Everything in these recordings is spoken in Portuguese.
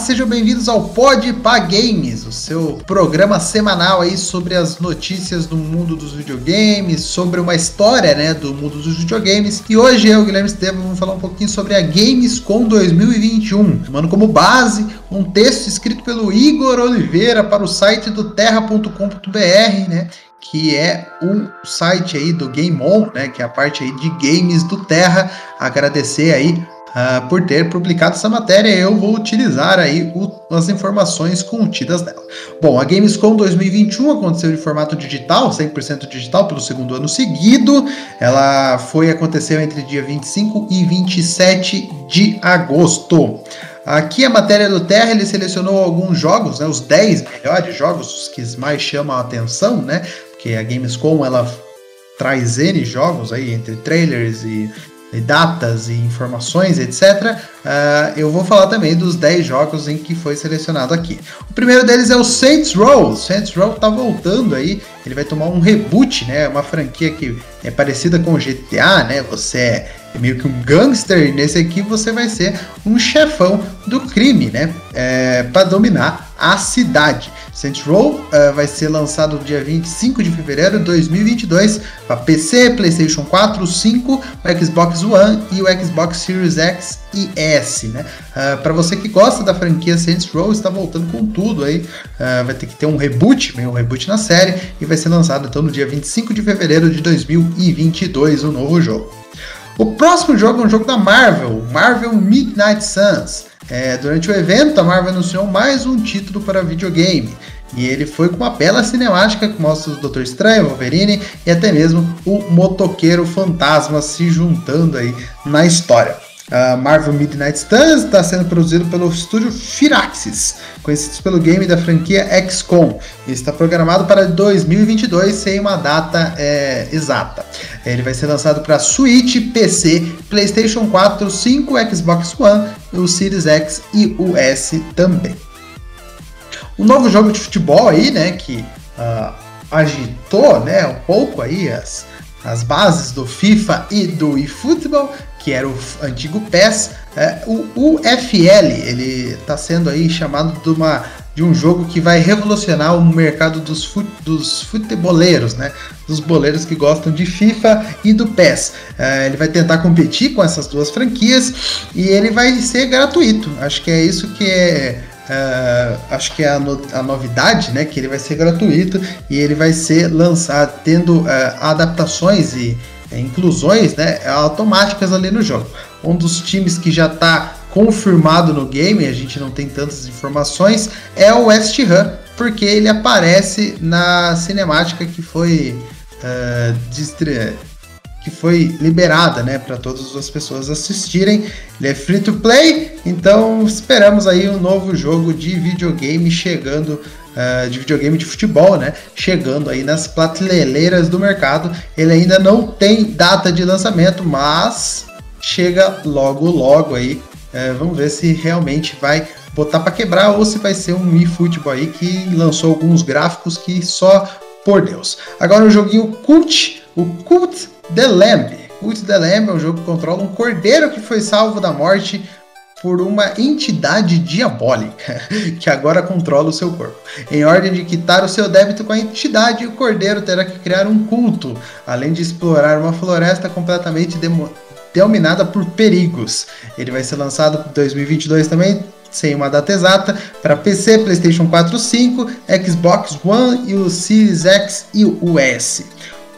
Sejam bem-vindos ao Pod Games, o seu programa semanal aí sobre as notícias do mundo dos videogames, sobre uma história, né, do mundo dos videogames. E hoje eu, Guilherme Estevam, vamos falar um pouquinho sobre a Gamescom 2021, tomando como base um texto escrito pelo Igor Oliveira para o site do terra.com.br, né, que é o site aí do Game On, né, que é a parte aí de games do Terra. Agradecer aí uh, por ter publicado essa matéria. Eu vou utilizar aí o, as informações contidas nela. Bom, a Gamescom 2021 aconteceu de formato digital, 100% digital, pelo segundo ano seguido. Ela foi aconteceu entre dia 25 e 27 de agosto. Aqui a matéria do Terra ele selecionou alguns jogos, né, os 10 melhores jogos, os que mais chamam a atenção, né? Porque a Gamescom ela traz N jogos aí entre trailers e datas e informações, etc., uh, ah, eu vou falar também dos 10 jogos em que foi selecionado aqui. O primeiro deles é o Saints Row. Saints Row tá voltando aí, ele vai tomar um reboot, né? Uma franquia que é parecida com o GTA, né? Você é meio que um gangster, nesse aqui você vai ser um chefão do crime, né? É, para dominar a cidade. Saints Row uh, vai ser lançado no dia 25 de fevereiro de 2022 para PC, PlayStation 4, 5, o Xbox One e o Xbox Series X e S, né? Uh, para você que gosta da franquia Saints Row, está voltando com tudo aí. Uh, vai ter que ter um reboot, um reboot na série e vai ser lançado então no dia 25 de fevereiro de 2022 o novo jogo. O próximo jogo é um jogo da Marvel, Marvel Midnight Suns. É, durante o evento, a Marvel anunciou mais um título para videogame. E ele foi com uma bela cinemática que mostra o Doutor Estranho, Wolverine e até mesmo o motoqueiro fantasma se juntando aí na história. Uh, Marvel Midnight Suns está sendo produzido pelo estúdio Firaxis, conhecido pelo game da franquia XCOM. Está programado para 2022 sem uma data é, exata. Ele vai ser lançado para Switch, PC, PlayStation 4, 5, Xbox One, o Series X e o S também. Um novo jogo de futebol aí, né, que uh, agitou, né, um pouco aí as, as bases do FIFA e do eFootball, que era o antigo PES, é, o UFL, ele está sendo aí chamado de, uma, de um jogo que vai revolucionar o mercado dos, fut, dos futeboleiros, né? Dos boleiros que gostam de FIFA e do PES. É, ele vai tentar competir com essas duas franquias e ele vai ser gratuito. Acho que é isso que é Uh, acho que é a, no, a, novidade, né? Que ele vai ser gratuito e ele vai ser lançado tendo uh, adaptações e inclusões né, automáticas ali no jogo. Um dos times que já está confirmado no game, a gente não tem tantas informações, é o West Ham, porque ele aparece na cinemática que foi uh, que foi liberada, né, para todas as pessoas assistirem. Ele é free to play, então esperamos aí um novo jogo de videogame chegando, uh, de videogame de futebol, né, chegando aí nas prateleiras do mercado. Ele ainda não tem data de lançamento, mas chega logo logo aí. Uh, vamos ver se realmente vai botar para quebrar ou se vai ser um eFootball aí que lançou alguns gráficos que só por Deus. Agora o joguinho Cult, o Cult The Lamb. Cult The Lamb é um jogo que controla um cordeiro que foi salvo da morte por uma entidade diabólica que agora controla o seu corpo. Em ordem de quitar o seu débito com a entidade, o cordeiro terá que criar um culto, além de explorar uma floresta completamente dominada por perigos. Ele vai ser lançado em 2022 também, sem uma data exata, para PC, PlayStation 4, 5, Xbox One e o Series X e o S.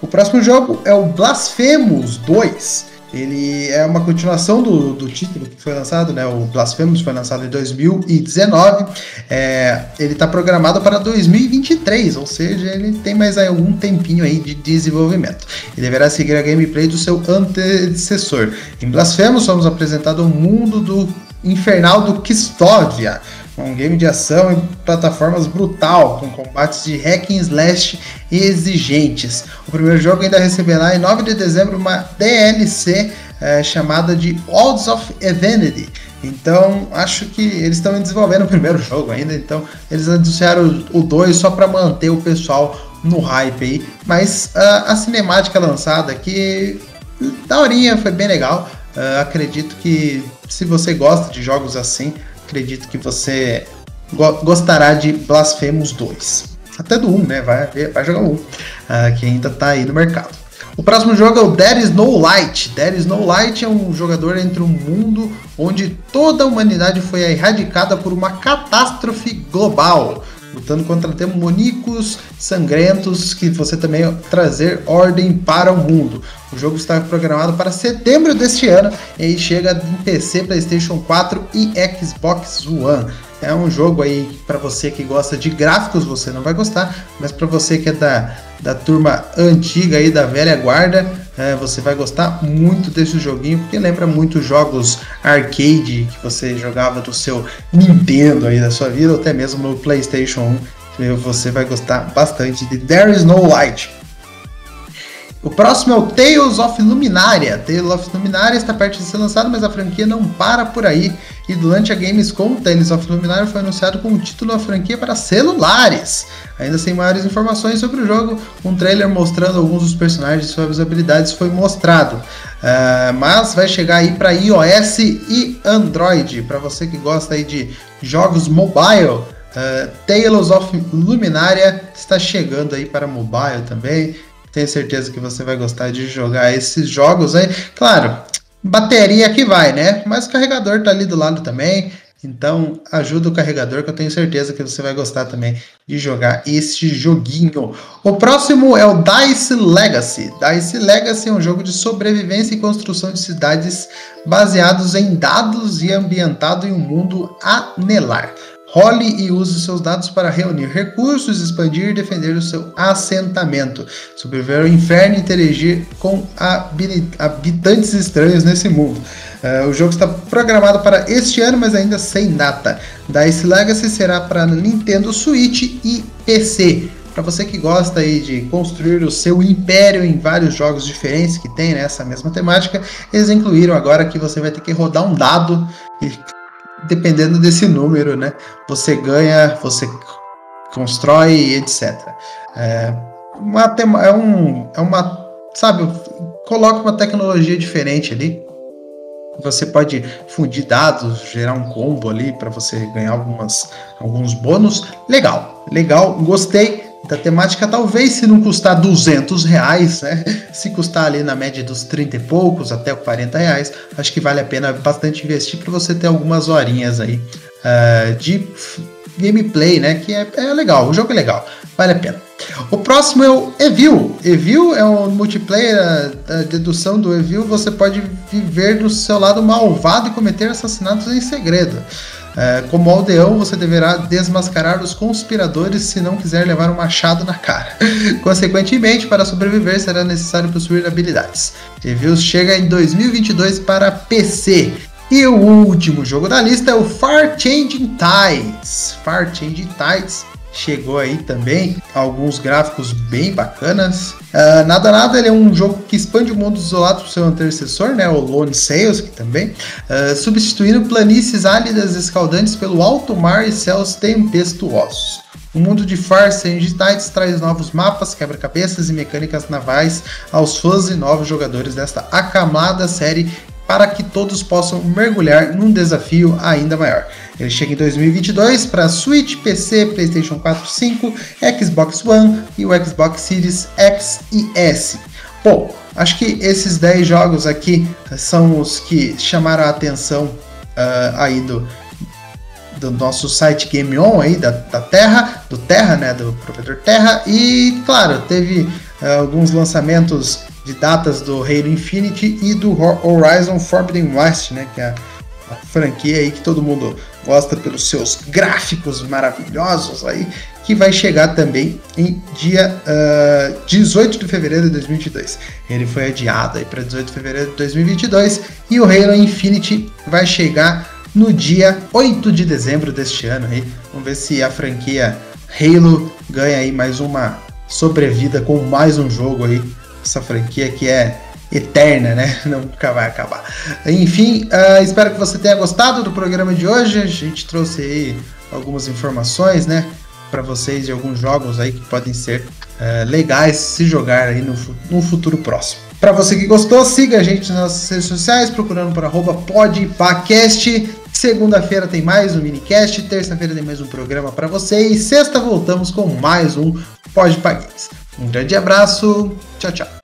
O próximo jogo é o Blasphemous 2. Ele é uma continuação do, do título que foi lançado, né? O Blasphemous foi lançado em 2019. É, ele está programado para 2023, ou seja, ele tem mais algum tempinho aí de desenvolvimento. E deverá seguir a gameplay do seu antecessor. Em Blasphemous, somos apresentados ao mundo do infernal do Kistovia, um game de ação em plataformas brutal, com combates de hack and slash exigentes. O primeiro jogo ainda receberá em 9 de dezembro uma DLC é, chamada de Odds of Evanity. Então, acho que eles estão desenvolvendo o primeiro jogo ainda, então eles anunciaram o 2 só para manter o pessoal no hype aí. Mas uh, a cinemática lançada aqui, da horinha, foi bem legal. Uh, acredito que se você gosta de jogos assim, acredito que você go gostará de Blasphemous 2. Até do 1, né? Vai, vai jogar o 1, uh, que ainda tá aí no mercado. O próximo jogo é o There is No Light. There is No Light é um jogador entre um mundo onde toda a humanidade foi erradicada por uma catástrofe global lutando contra demoníacos sangrentos que você também trazer ordem para o mundo. O jogo está programado para setembro deste ano e chega em PC, PlayStation 4 e Xbox One. É um jogo aí para você que gosta de gráficos, você não vai gostar, mas para você que é da, da turma antiga aí da velha guarda, é, você vai gostar muito desse joguinho, porque lembra muito jogos arcade que você jogava do seu Nintendo aí da sua vida, ou até mesmo no PlayStation 1. Você vai gostar bastante de There Is No Light. O próximo é o Tales of Luminaria. Tales of Luminaria está perto de ser lançado, mas a franquia não para por aí. E durante a Gamescom, Tales of Luminaria foi anunciado com o título da franquia para celulares. Ainda sem maiores informações sobre o jogo, um trailer mostrando alguns dos personagens e suas habilidades foi mostrado. Uh, mas vai chegar aí para iOS e Android. Para você que gosta aí de jogos mobile, uh, Tales of Luminaria está chegando aí para mobile também. Tenho certeza que você vai gostar de jogar esses jogos aí. Claro, bateria que vai, né? Mas o carregador tá ali do lado também. Então, ajuda o carregador que eu tenho certeza que você vai gostar também de jogar este joguinho. O próximo é o Dice Legacy. Dice Legacy é um jogo de sobrevivência e construção de cidades baseados em dados e ambientado em um mundo anelar. Role e use seus dados para reunir recursos, expandir e defender o seu assentamento, sobreviver ao inferno e interagir com habitantes estranhos nesse mundo. Uh, o jogo está programado para este ano, mas ainda sem data. Dice Legacy será para Nintendo Switch e PC. Para você que gosta aí de construir o seu império em vários jogos diferentes que tem nessa mesma temática, eles incluíram agora que você vai ter que rodar um dado e dependendo desse número, né? Você ganha, você constrói, etc. É uma, é um, é uma, sabe, coloca uma tecnologia diferente ali. Você pode fundir dados, gerar um combo ali para você ganhar algumas, alguns bônus. Legal, legal, gostei da temática, talvez se não custar 200 reais, né? Se custar ali na média dos 30 e poucos até 40 reais, acho que vale a pena bastante investir para você ter algumas horinhas aí uh, de gameplay, né? Que é, é, legal, o jogo é legal, vale a pena. O próximo é o Evil. Evil é um multiplayer, a dedução do Evil, você pode viver do seu lado malvado e cometer assassinatos em segredo. É, como aldeão, você deverá desmascarar os conspiradores se não quiser levar um machado na cara. Consequentemente, para sobreviver, será necessário possuir habilidades. Reviews chega em 2022 para PC. E o último jogo da lista é o Far Changing Tides. Far Changing Tides chegou aí também, alguns gráficos bem bacanas. Uh, nada nada, ele é um jogo que expande o mundo isolado para seu antecessor, né, o Lone Sails, que também, uh, substituindo planícies áridas escaldantes pelo alto mar e céus tempestuosos. O mundo de Farsa e Tides traz novos mapas, quebra-cabeças e mecânicas navais aos fãs e novos jogadores desta aclamada série para que todos possam mergulhar num desafio ainda maior. Ele chega em 2022 para Switch, PC, PlayStation 4, 5, Xbox One e o Xbox Series X e S. Bom, acho que esses 10 jogos aqui são os que chamaram a atenção uh, aí do, do nosso site Game On aí da, da Terra, do Terra, né, do provedor Terra e claro, teve uh, alguns lançamentos de datas do Halo Infinite e do Horizon Forbidden West, né, que é franquia aí que todo mundo gosta pelos seus gráficos maravilhosos aí, que vai chegar também em dia uh, ah, 18 de fevereiro de 2022. Ele foi adiado aí para 18 de fevereiro de 2022 e o Halo Infinite vai chegar no dia 8 de dezembro deste ano aí. Vamos ver se a franquia Halo ganha aí mais uma sobrevida com mais um jogo aí. Essa franquia que é eterna, né? Nunca vai acabar. Enfim, uh, espero que você tenha gostado do programa de hoje. A gente trouxe aí algumas informações, né? Para vocês de alguns jogos aí que podem ser uh, legais se jogar aí no, no futuro próximo. Para você que gostou, siga a gente nas redes sociais, procurando por arroba podpacast. Segunda-feira tem mais um minicast, terça-feira tem mais um programa para vocês, sexta voltamos com mais um Pode. Um grande abraço, tchau, tchau.